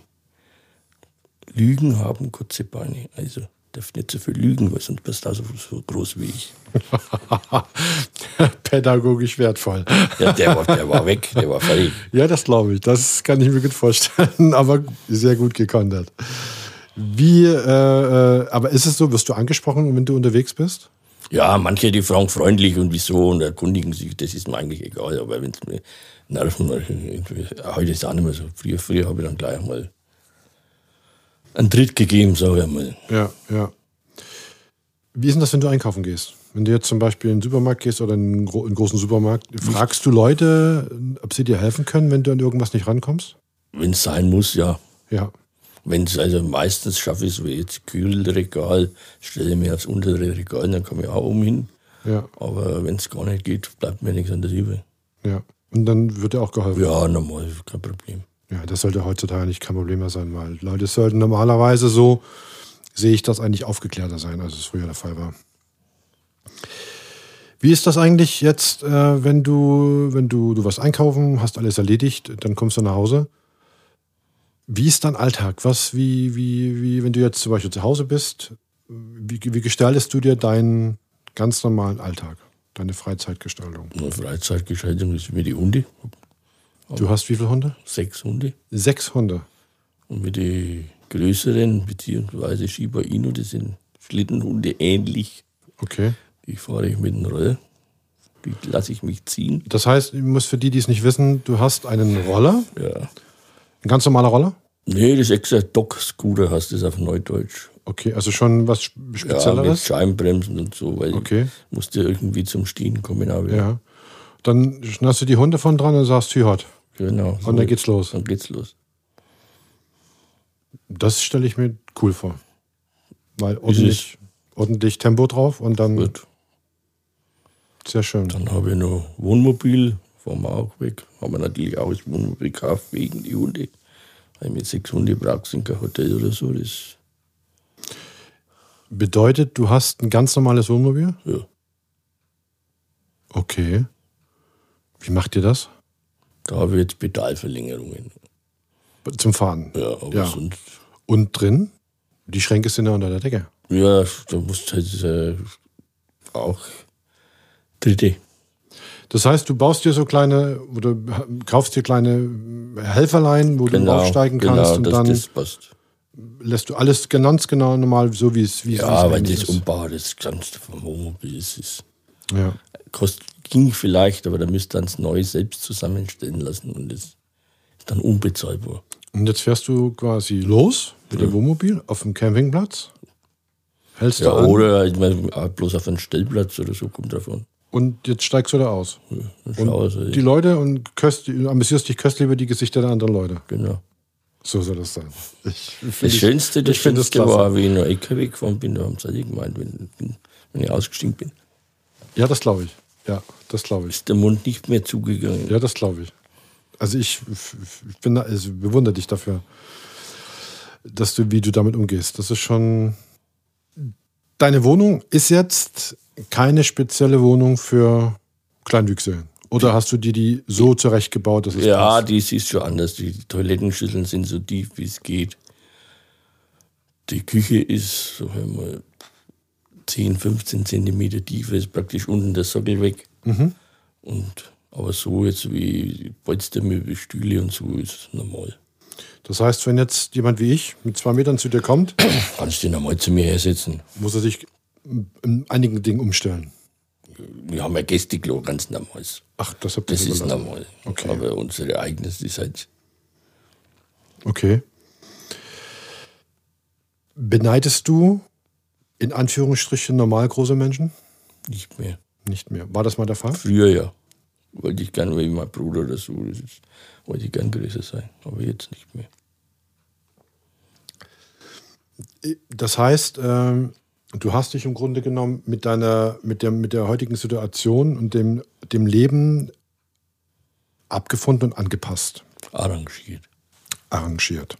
Lügen haben kurze Beine, also darf nicht so viel lügen, weil sonst bist du so, so groß wie ich. Pädagogisch wertvoll. Ja, der war, der war weg, der war fertig. Ja, das glaube ich. Das kann ich mir gut vorstellen, aber sehr gut gekontert. Wie, äh, äh, aber ist es so, wirst du angesprochen, wenn du unterwegs bist? Ja, manche, die fragen freundlich und wieso und erkundigen sich, das ist mir eigentlich egal, aber wenn es mir nerven, heute ist es auch nicht mehr so. Früher, früher habe ich dann gleich mal einen Tritt gegeben, sage ich mal. Ja, ja. Wie ist denn das, wenn du einkaufen gehst? Wenn du jetzt zum Beispiel in den Supermarkt gehst oder in einen, gro einen großen Supermarkt, fragst du Leute, ob sie dir helfen können, wenn du an irgendwas nicht rankommst? Wenn es sein muss, ja. Ja. Wenn es also meistens schaffe ich es, wie jetzt Kühlregal, stelle mir aufs untere Regal, dann komme ich auch um hin. Ja. Aber wenn es gar nicht geht, bleibt mir nichts anderes übrig. Ja. Und dann wird dir auch geholfen. Ja, normal, kein Problem. Ja, das sollte heutzutage nicht kein Problem mehr sein, weil Leute sollten normalerweise so, sehe ich das eigentlich aufgeklärter sein, als es früher der Fall war. Wie ist das eigentlich jetzt, äh, wenn du, wenn du, du was einkaufen, hast alles erledigt, dann kommst du nach Hause? Wie ist dein Alltag? Was, wie, wie, wie, wenn du jetzt zum Beispiel zu Hause bist, wie, wie gestaltest du dir deinen ganz normalen Alltag, deine Freizeitgestaltung? Eine Freizeitgestaltung ist wie die Hunde. Du hast wie viele Hunde? Sechs Hunde. Sechs Hunde. Und mit den größeren, beziehungsweise Shiba Inu, das sind Schlittenhunde ähnlich. Okay. Die fahre ich mit dem Roller. Die lasse ich mich ziehen. Das heißt, ich muss für die, die es nicht wissen, du hast einen Roller, Ja. ein ganz normaler Roller. Nee, das ist extra Dock-Scooter, heißt das auf Neudeutsch. Okay, also schon was Spe- Ja, mit Spezielleres. Scheibenbremsen und so, weil Okay. ich musste irgendwie zum Stehen kommen. Aber Ja. Dann schnallst du die Hunde von dran und sagst, Tü Genau. Und dann geht's los. Dann geht's los. Das stelle ich mir cool vor. Weil ordentlich, ordentlich Tempo drauf und dann Gut. sehr schön. Dann habe ich noch Wohnmobil, fahren wir auch weg. Haben wir natürlich auch das Wohnmobil gekauft wegen die Hunde. Weil mit sechs Hunde brauchst du kein Hotel oder so. Das, Bedeutet, du hast ein ganz normales Wohnmobil? ja. Okay. Wie macht ihr das? Da jetzt Pedalverlängerungen. Zum Fahren. Ja, aber Ja. sonst. Und drin? Die Schränke sind ja unter der Decke. Ja, da musst du halt äh, auch Dritte. Das heißt, du baust dir so kleine oder kaufst dir kleine Helferlein, wo du aufsteigen kannst genau, und das, dann das passt. lässt du alles ganz genau normal, so wie es wie es- wie Ja, weil das ist. Umbau, das Ganze vom Wohnmobil, das ist, Ja. kost, ging vielleicht, aber da müsst ihr es neu selbst zusammenstellen lassen und das ist dann unbezahlbar. Und jetzt fährst du quasi los mit dem Wohnmobil auf dem Campingplatz, hältst Ja, du an oder ich mein, bloß auf einen Stellplatz oder so kommt davon. und jetzt steigst du da aus. Ja, Und also, die Leute und köst, amüsierst dich köstlich über die Gesichter der anderen Leute. genau. So soll das sein. Ich, Das ich- Schönste, das das Schönste war, wie ich noch LKW gefahren bin, da haben sie gemeint, wenn, wenn ich ausgestiegen bin, Ja, das glaube ich. Ja, das glaube ich. ist der Mund nicht mehr zugegangen. Ja, das glaube ich. Also ich, ich bin also bewundere dich dafür, dass du, wie du damit umgehst. Das ist schon. Deine Wohnung ist jetzt keine spezielle Wohnung für Kleinwüchse. Oder hast du dir die so zurechtgebaut, dass es Ja, passt? die ist schon anders. Die Toilettenschüsseln sind so tief, wie es geht. Die Küche ist, so mal, 10, 15 Zentimeter tiefer, ist praktisch unten der Sockel weg. Mhm. Und, aber so jetzt wie Polstermöbel, Stühle und so ist normal. Das heißt, wenn jetzt jemand wie ich mit zwei Metern zu dir kommt, Kannst du normal zu mir hersetzen. muss er sich in einigen Dingen umstellen. Wir haben ja Gästeklo, ganz normal. Ach, das habt ihr Das ist normal. Okay. Aber unsere eigenes ist halt Okay. Beneidest du in Anführungsstrichen normal große Menschen? nicht mehr. Nicht mehr. War das mal der Fall? Früher ja. Wollte ich gern wie mein Bruder oder so. Wollte ich gern größer sein. Aber jetzt nicht mehr. Das heißt, ähm, du hast dich im Grunde genommen mit deiner, mit der, mit der heutigen Situation und dem, dem Leben abgefunden und angepasst. Arrangiert. Arrangiert.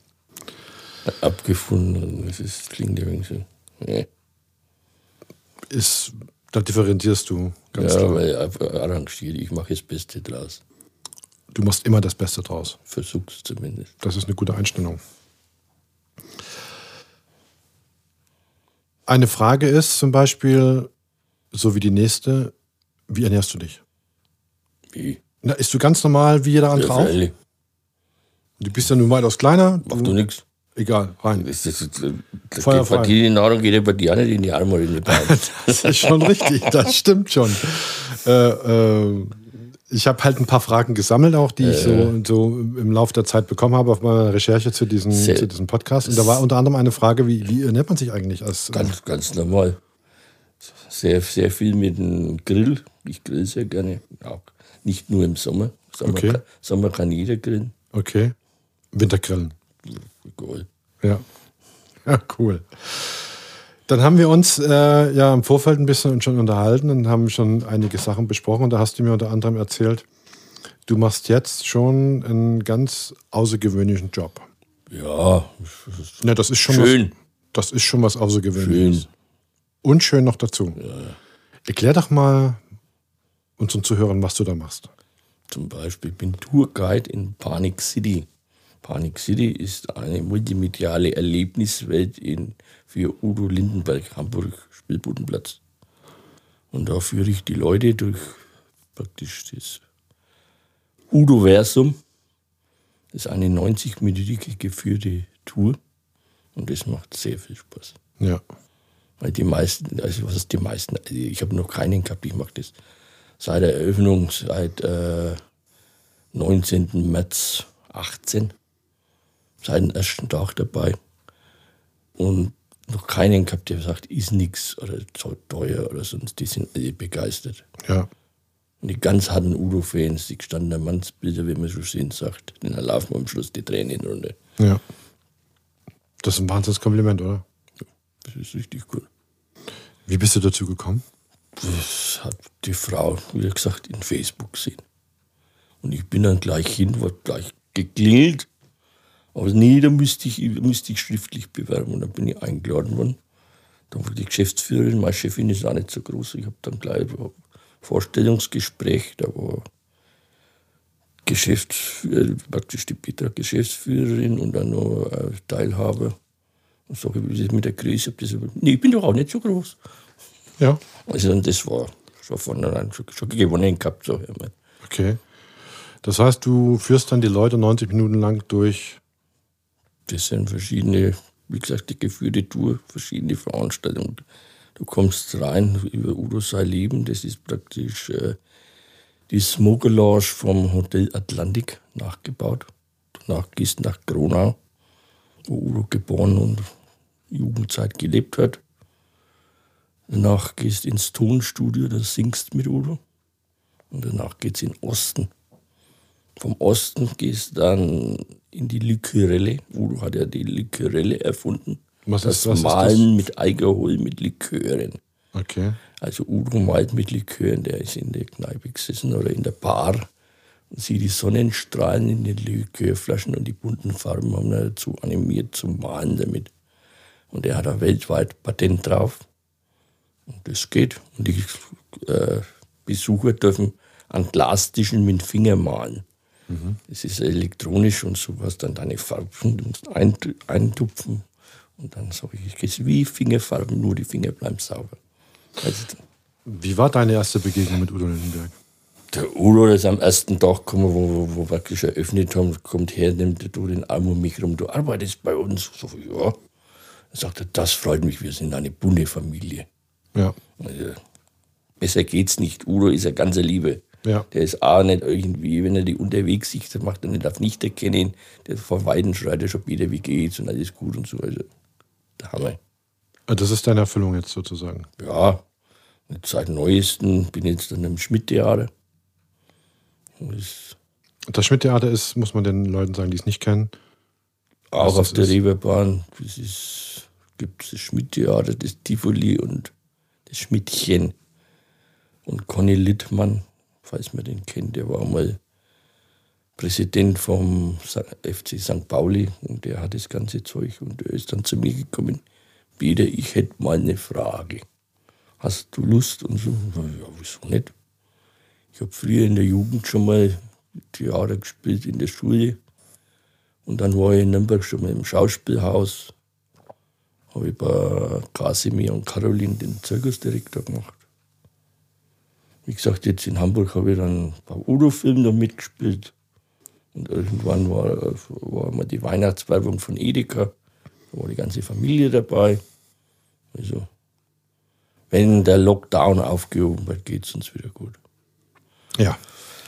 Abgefunden, das ist, klingt irgendwie so. Nee. Ist, da differenzierst du ganz ja, klar. weil arrangiert, ich mache das Beste draus. Du machst immer das Beste draus. Versuch's zumindest. Das ist eine gute Einstellung. Eine Frage ist zum Beispiel, so wie die nächste, wie ernährst du dich? Wie? Na, isst du ganz normal wie jeder andere Ja, auch? Du bist ja nun weitaus kleiner. Mach du nichts. Egal, rein. Das ist, das, das, Feuer die frei. Partie Nahrung geht ja bei dir auch nicht in die Arme oder in die Beine. Das ist schon richtig, das stimmt schon. Äh, äh, ich habe halt ein paar Fragen gesammelt, auch die ich so, so im Laufe der Zeit bekommen habe auf meiner Recherche zu diesem, zu diesem Podcast. Und da war unter anderem eine Frage, wie, wie ernährt man sich eigentlich als Ganz, ganz normal. Sehr, sehr viel mit dem Grill. Ich grill sehr gerne. Auch nicht nur im Sommer. Sommer, Okay. kann, Sommer kann jeder grillen. Okay. Wintergrillen. Egal. Ja. Ja, cool. Dann haben wir uns äh, ja im Vorfeld ein bisschen schon unterhalten und haben schon einige Sachen besprochen. Und da hast du mir unter anderem erzählt, du machst jetzt schon einen ganz außergewöhnlichen Job. Ja, Ja, das ist schon schön. Was, das ist schon was Außergewöhnliches. Schön. Und schön noch dazu. Erklär doch mal unseren Zuhörern, was du da machst. Zum Beispiel bin Tourguide in Panic City. Panic City ist eine multimediale Erlebniswelt in, für Udo Lindenberg, Hamburg, Spielbodenplatz. Und da führe ich die Leute durch praktisch das Udo-Versum. Das ist eine 90-minütige geführte Tour. Und das macht sehr viel Spaß. Ja. Weil die meisten, also was ist die meisten? Also ich habe noch keinen gehabt, ich mache das seit der Eröffnung, seit äh, 19. März 18. Seit dem ersten Tag dabei. Und noch keinen gehabt, der sagt, ist nix oder zu teuer oder sonst. Die sind alle begeistert. Ja. Und die ganz harten Udo-Fans, die gestandenen Mannsbilder, wie man so schön sagt, dann laufen am Schluss die Tränen runter. Ja. Das ist ein wahnsinniges Kompliment, oder? Das ist richtig cool. Wie bist du dazu gekommen? Das hat die Frau, wie gesagt, in Facebook gesehen. Und ich bin dann gleich hin, wurde gleich geklingelt. Aber nee, da müsste ich, müsste ich schriftlich bewerben. Und dann bin ich eingeladen worden. Dann war die Geschäftsführerin, meine Chefin ist auch nicht so groß. Ich habe dann gleich ein Vorstellungsgespräch, da war Geschäftsführer, praktisch die Petra Geschäftsführerin und dann noch Teilhaber. Und sage, wie ist es mit der Größe? Das Nee, ich bin doch auch nicht so groß. Ja. Also das war schon von vornherein schon, schon gewonnen gehabt. So. Okay. Das heißt, du führst dann die Leute 90 Minuten lang durch. Das sind verschiedene, wie gesagt, die geführte Tour, verschiedene Veranstaltungen. Du kommst rein über Udo sein Leben, das ist praktisch äh, die Smoke Lounge vom Hotel Atlantik nachgebaut. Danach gehst nach Gronau, wo Udo geboren und Jugendzeit gelebt hat. Danach gehst ins Tonstudio, da singst mit Udo. Und danach geht's in den Osten. Vom Osten gehst dann in die Likörelle. Udo hat ja die Likörelle erfunden. Was das ist- was ist Malen mit Alkohol, mit Likören. Okay. Also Udo malt mit Likören, der ist in der Kneipe gesessen oder in der Bar und sieht die Sonnenstrahlen in den Likörflaschen und die bunten Farben haben ihn dazu animiert zum Malen damit. Und er hat da weltweit Patent drauf. Und das geht. Und die äh, Besucher dürfen an Glastischen mit dem Finger malen. Das ist elektronisch und so hast dann deine Farben, du musst eint- eintupfen und dann sage ich, wie Fingerfarben, nur die Finger bleiben sauber. Also, Wie war deine erste Begegnung mit Udo Lindenberg? der Udo ist am ersten Tag gekommen, wo, wo, wo praktisch eröffnet haben, kommt her, nimmt du den Arm um mich rum, du arbeitest bei uns. So, ja. Dann sagt er, das freut mich, wir sind eine bunte Familie. Ja. Also, besser geht's nicht. Udo ist eine ganze Liebe. Ja. Der ist auch nicht irgendwie, wenn er die unterwegs sieht, dann macht er nicht auf nicht erkennen. Der von Weiden schreit er schon wieder, wie geht's und alles gut und so. Also, der Hammer. Ah, Das ist deine Erfüllung jetzt sozusagen. Ja, seit neuesten bin ich jetzt dann im Schmidt-Theater. Ist Das Schmidt-Theater ist, muss man den Leuten sagen, die es nicht kennen. auch auf das der? Reeperbahn. Das gibt es das Schmidt-Theater, das Tivoli und das Schmidtchen. Und Conny Littmann, falls man den kennt, der war mal Präsident vom FC St. Pauli und der hat das ganze Zeug und der ist dann zu mir gekommen. Peter, ich hätte mal eine Frage. Hast du Lust? Und so, ja, wieso nicht? Ich habe früher in der Jugend schon mal Theater gespielt in der Schule. Und dann war ich in Nürnberg schon mal im Schauspielhaus. Habe ich bei Casimir und Caroline den Zirkusdirektor gemacht. Wie gesagt, jetzt in Hamburg habe ich dann ein paar Udo-Filme da mitgespielt. Und irgendwann war, war mal die Weihnachtswerbung von Edeka. Da war die ganze Familie dabei. Also, wenn der Lockdown aufgehoben wird, geht es uns wieder gut. Ja,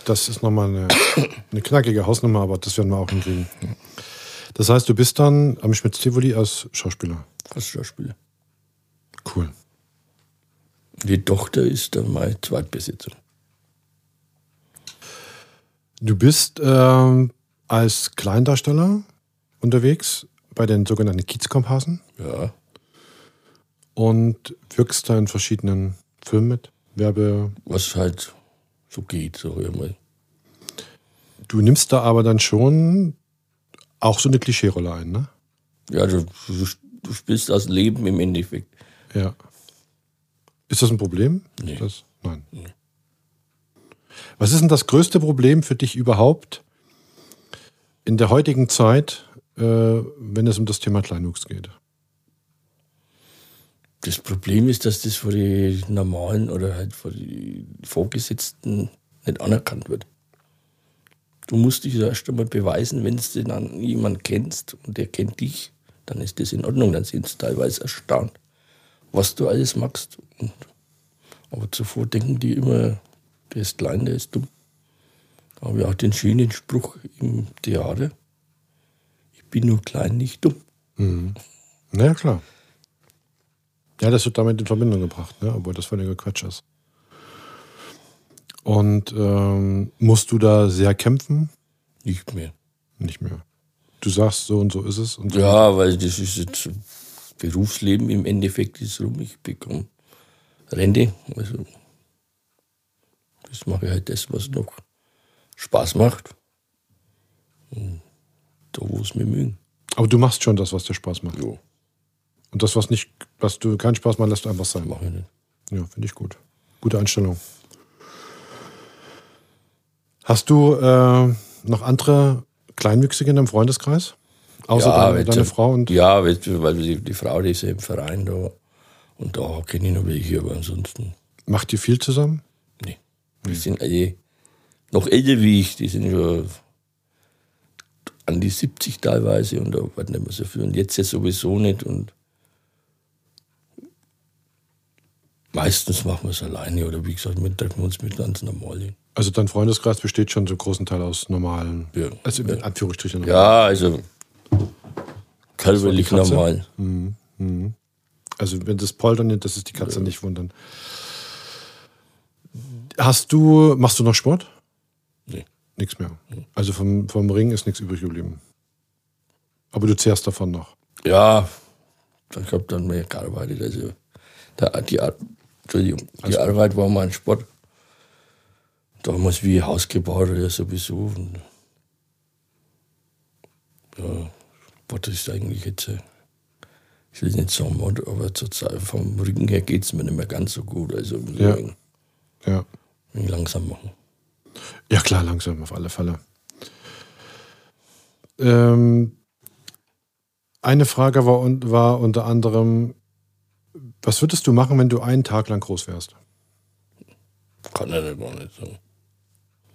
das ist nochmal eine, eine knackige Hausnummer, aber das werden wir auch hinkriegen. Das heißt, du bist dann am Schmitz-Tivoli als Schauspieler? Als Schauspieler. Cool. Die Tochter ist dann meine Zweitbesitzung. Du bist äh, als Kleindarsteller unterwegs bei den sogenannten Kiezkomparsen. Ja. Und wirkst da in verschiedenen Filmen mit. Werbe. Was halt so geht, so immer. Du nimmst da aber dann schon auch so eine Klischeerolle ein, ne? Ja, du, du, du spielst das Leben im Endeffekt. Ja. Ist das ein Problem? Nee. Das, nein. Nee. Was ist denn das größte Problem für dich überhaupt in der heutigen Zeit, äh, wenn es um das Thema Kleinwuchs geht? Das Problem ist, dass das für die normalen oder halt für die Vorgesetzten nicht anerkannt wird. Du musst dich erst einmal beweisen, wenn du dann jemanden kennst und der kennt dich, dann ist das in Ordnung. Dann sind sie teilweise erstaunt, was du alles machst. Und, aber zuvor denken die immer, der ist klein, der ist dumm. Da habe ich auch den schönen Spruch im Theater. Ich bin nur klein, nicht dumm. Mhm. Na ja, klar. Ja, das wird damit in Verbindung gebracht, ne? obwohl das völliger Quatsch ist. Und ähm, musst du da sehr kämpfen? Nicht mehr. Nicht mehr. Du sagst, so und so ist es. Und ja, weil das ist jetzt Berufsleben im Endeffekt ist rum. Ich bekomme Rente. Also das mache ich halt das, was noch Spaß macht. Und da, wo es mir mögen. Aber du machst schon das, was dir Spaß macht. Ja. Und das, was nicht, was du keinen Spaß macht, lässt du einfach sein. Mache ich nicht. Ja, finde ich gut. Gute Einstellung. Hast du äh, noch andere Kleinwüchsige in deinem Freundeskreis? Außer Ja, deine, deine Frau und. Ja, weil die, die Frau, die ist ja im Verein da. Und da kenne ich noch welche, aber ansonsten, Macht ihr viel zusammen? nee. Die sind alle noch älter wie ich. Die sind schon an die 70 teilweise und da wird nicht mehr so viel. Und jetzt ja sowieso nicht. Und meistens machen wir es alleine oder wie gesagt, wir treffen uns mit ganz normalen. Also dein Freundeskreis besteht schon zum großen Teil aus normalen, Ja. also in Anführungsstrichen. Ja, also körperlich Katze? normal. Also wenn das Poltern das ist die Katze nicht wundern. Hast du, machst du noch Sport? Nee. Nichts mehr. Also vom, vom Ring ist nichts übrig geblieben. Aber du zehrst davon noch. Ja, ich habe dann mehr gearbeitet. Also der, die, Ar Entschuldigung, die Arbeit war mein Sport. Damals wie Haus gebaut oder sowieso. Und ja, Sport ist eigentlich jetzt, äh, ich will nicht sagen, aber zur Zeit vom Rücken her geht es mir nicht mehr ganz so gut. Also Ja. Ja. langsam machen. Ja, klar, langsam, auf alle Fälle. Ähm, eine Frage war, war unter anderem, was würdest du machen, wenn du einen Tag lang groß wärst? Kann er gar nicht sagen.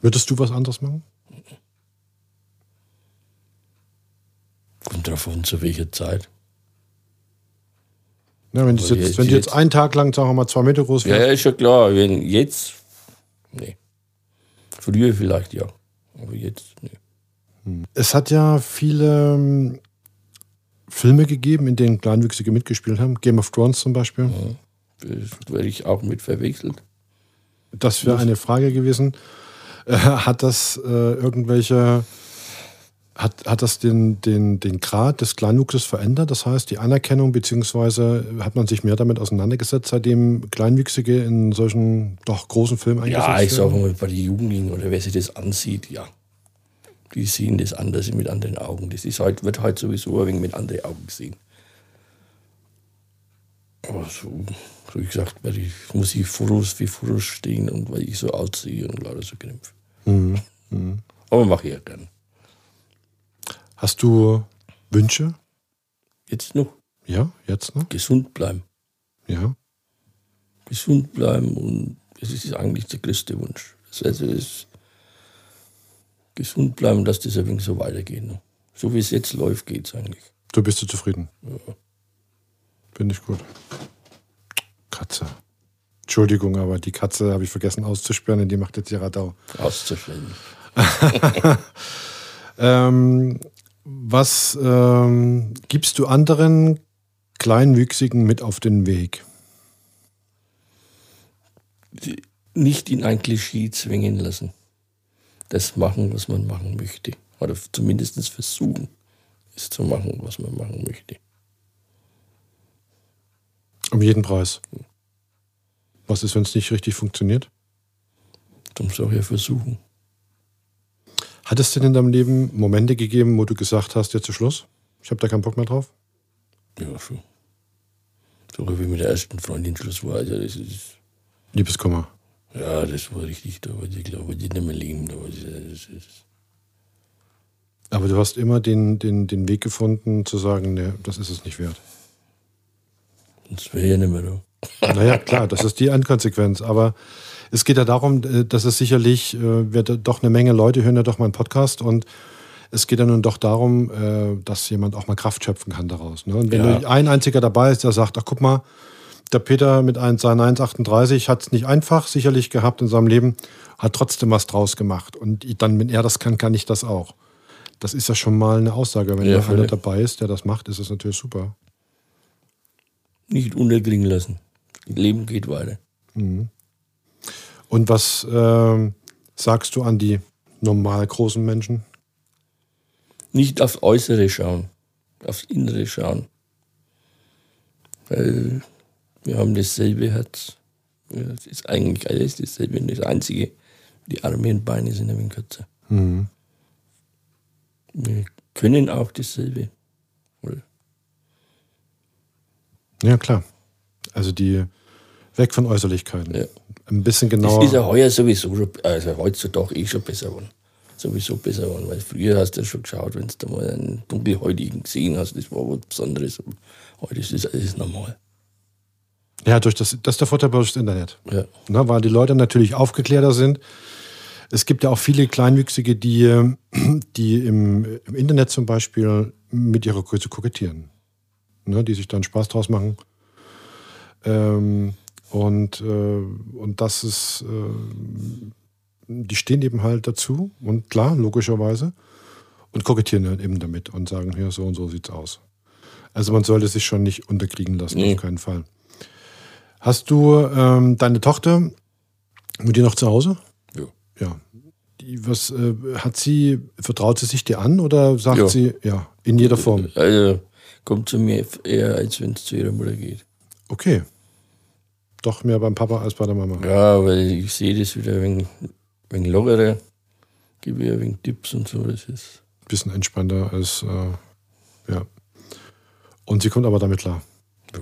Würdest du was anderes machen? Kommt drauf an, zu welcher Zeit. Ja, wenn, jetzt, jetzt- wenn du jetzt einen Tag lang, sagen wir mal, zwei Meter groß Ja, wärst, ja, ist ja klar. Wenn jetzt, nee. Früher vielleicht ja, aber jetzt, nee. Es hat ja viele ähm, Filme gegeben, in denen Kleinwüchsige mitgespielt haben. Game of Thrones zum Beispiel. Das werde ich auch mit verwechselt. Das wäre eine Frage gewesen. Äh, hat das äh, irgendwelche Hat, hat das den, den, den Grad des Kleinwuchses verändert? Das heißt, die Anerkennung, beziehungsweise hat man sich mehr damit auseinandergesetzt, seitdem Kleinwüchsige in solchen doch großen Filmen eingesetzt werden? Ja, ich sage mal, bei den Jugendlichen oder wer sich das ansieht, ja. Die sehen das anders mit anderen Augen. Das ist halt, wird halt sowieso ein wenig mit anderen Augen gesehen. Aber so, so wie gesagt, weil ich muss ich Fotos wie Fotos stehen und weil ich so aussehe und lauter so Krämpfe. Mhm. Mhm. Aber mache ich ja gern. Hast du Wünsche? Jetzt noch? Ja, jetzt noch? Gesund bleiben. Ja. Gesund bleiben und das ist eigentlich der größte Wunsch. Also ist gesund bleiben, dass das ein wenig so weitergeht. Ne? So wie es jetzt läuft, geht es eigentlich. Du bist du zufrieden? Ja. Bin ich gut. Katze. Entschuldigung, aber die Katze habe ich vergessen auszusperren und die macht jetzt ihr Radau. Auszusperren. ähm, was ähm, gibst du anderen Kleinwüchsigen mit auf den Weg? Nicht in ein Klischee zwingen lassen. Das machen, was man machen möchte. Oder zumindest versuchen, es zu machen, was man machen möchte. Um jeden Preis. Was ist, wenn es nicht richtig funktioniert? Dann soll ich ja versuchen. Hat es denn in deinem Leben Momente gegeben, wo du gesagt hast, jetzt ist Schluss? Ich habe da keinen Bock mehr drauf? Ja, schon. So wie mit der ersten Freundin Schluss war. Also das ist Liebeskummer. Ja, das war richtig. Da wollte ich, glaube ich, nicht mehr leben. Da ich, das ist Aber du hast immer den, den, den Weg gefunden, zu sagen, nee, das ist es nicht wert. Das wäre ja nicht mehr da. Naja, klar, das ist die Endkonsequenz. Aber es geht ja darum, äh, dass es sicherlich, äh, wird doch eine Menge Leute hören ja doch meinen Podcast und es geht ja nun doch darum, äh, dass jemand auch mal Kraft schöpfen kann daraus. Ne? Und wenn ja. ein einziger dabei ist, der sagt, ach guck mal, der Peter mit seinen 1,38 hat es nicht einfach sicherlich gehabt in seinem Leben, hat trotzdem was draus gemacht. Und dann, wenn er das kann, kann ich das auch. Das ist ja schon mal eine Aussage. Wenn ja, da einer dabei ist, der das macht, ist das natürlich super. Nicht unterkriegen lassen. Leben geht weiter. Mhm. Und was äh, sagst du an die normal großen Menschen? Nicht aufs Äußere schauen, aufs Innere schauen. Weil wir haben dasselbe Herz. Es ist eigentlich alles dasselbe, das Einzige. Die Arme und Beine sind ein wenig kürzer. Mhm. Wir können auch dasselbe. Ja, klar. Also die weg von Äußerlichkeiten. Ja ein bisschen genauer. Das ist ja heuer sowieso schon, also heutzutage eh schon besser geworden. Sowieso besser geworden, weil früher hast du ja schon geschaut, wenn du mal einen dunkelhäutigen gesehen hast, das war was Besonderes. Heute ist das alles normal. Ja, durch das, das ist der Vorteil durch das Internet. Ja. Na, weil die Leute natürlich aufgeklärter sind. Es gibt ja auch viele Kleinwüchsige, die, die im, im Internet zum Beispiel mit ihrer Größe kokettieren. Ne, die sich dann Spaß draus machen. Ähm, und, äh, und das ist, äh, die stehen eben halt dazu und klar, logischerweise, und kokettieren halt eben damit und sagen, hier, so und so sieht's aus. Also man sollte sich schon nicht unterkriegen lassen, nee. auf keinen Fall. Hast du ähm, deine Tochter mit dir noch zu Hause? Ja. Ja. Die, was äh, hat sie, vertraut sie sich dir an oder sagt ja. sie, ja, in jeder Form? Also kommt zu mir eher, als wenn es zu ihrer Mutter geht. Okay doch mehr beim Papa als bei der Mama. Ja, weil ich sehe das wieder ein wenig lockerer, gebe ihr wenig Tipps und so. Das ist ein bisschen entspannter als, äh, ja. Und sie kommt aber damit klar. Ja.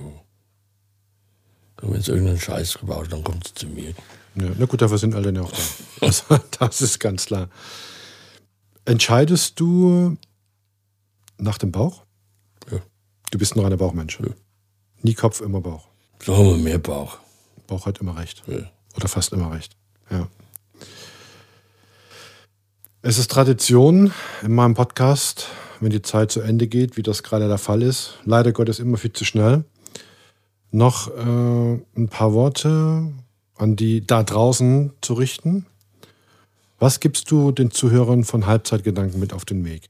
Und wenn es irgendeinen Scheiß gebaut dann kommt sie zu mir. Ja, na gut, dafür sind Eltern ja auch da. Also, das ist ganz klar. Entscheidest du nach dem Bauch? Ja. Du bist noch ein Bauchmensch. Ja. Nie Kopf, immer Bauch. So haben wir mehr Bauch. Bauch hat immer recht. Ja. Oder fast immer recht. Ja. Es ist Tradition in meinem Podcast, wenn die Zeit zu Ende geht, wie das gerade der Fall ist. Leider Gottes immer viel zu schnell. Noch äh, ein paar Worte an die da draußen zu richten. Was gibst du den Zuhörern von Halbzeitgedanken mit auf den Weg?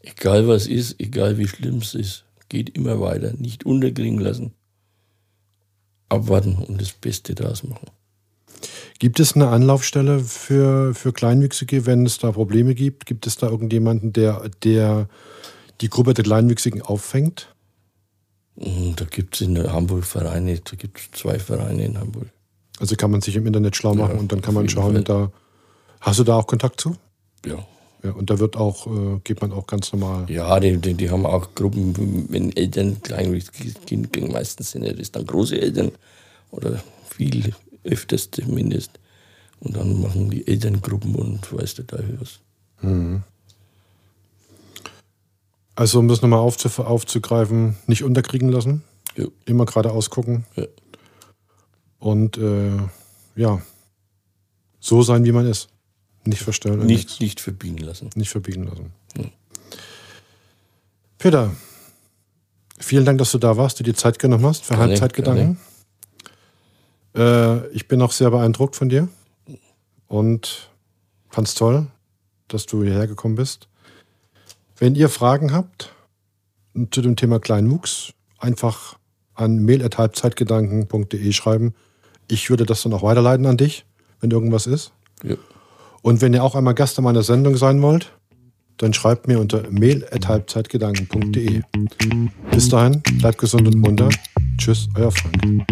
Egal was ist, egal wie schlimm es ist, geht immer weiter. Nicht unterkriegen lassen abwarten und das Beste daraus machen. Gibt es eine Anlaufstelle für, für Kleinwüchsige, wenn es da Probleme gibt? Gibt es da irgendjemanden, der, der die Gruppe der Kleinwüchsigen auffängt? Mm, da gibt es in Hamburg Vereine, da gibt es zwei Vereine in Hamburg. Also kann man sich im Internet schlau machen ja, und dann kann man schauen, da. Hast du da auch Kontakt zu? Ja. Ja, und da wird auch, äh, geht man auch ganz normal. Ja, die, die, die haben auch Gruppen, wenn Eltern kleinwüchsiges Kind kriegen, meistens sind das dann große Eltern oder viel öfters zumindest. Und dann machen die Elterngruppen und weiß der Teufel was. Mhm. Also um das nochmal aufzuf aufzugreifen, nicht unterkriegen lassen. Ja. Immer gerade ausgucken. Ja. Und äh, ja, so sein, wie man ist. Nicht verstellen. Nicht, nicht verbiegen lassen. Nicht verbiegen lassen. Hm. Peter, vielen Dank, dass du da warst, du die Zeit genommen hast für gerne, Halbzeitgedanken. Äh, ich bin auch sehr beeindruckt von dir und fand es toll, dass du hierher gekommen bist. Wenn ihr Fragen habt zu dem Thema Kleinwuchs, einfach an mail.halbzeitgedanken.de schreiben. Ich würde das dann auch weiterleiten an dich, wenn irgendwas ist. Ja. Und wenn ihr auch einmal Gast in meiner Sendung sein wollt, dann schreibt mir unter mail.halbzeitgedanken.de. Bis dahin, bleibt gesund und munter. Tschüss, euer Frank.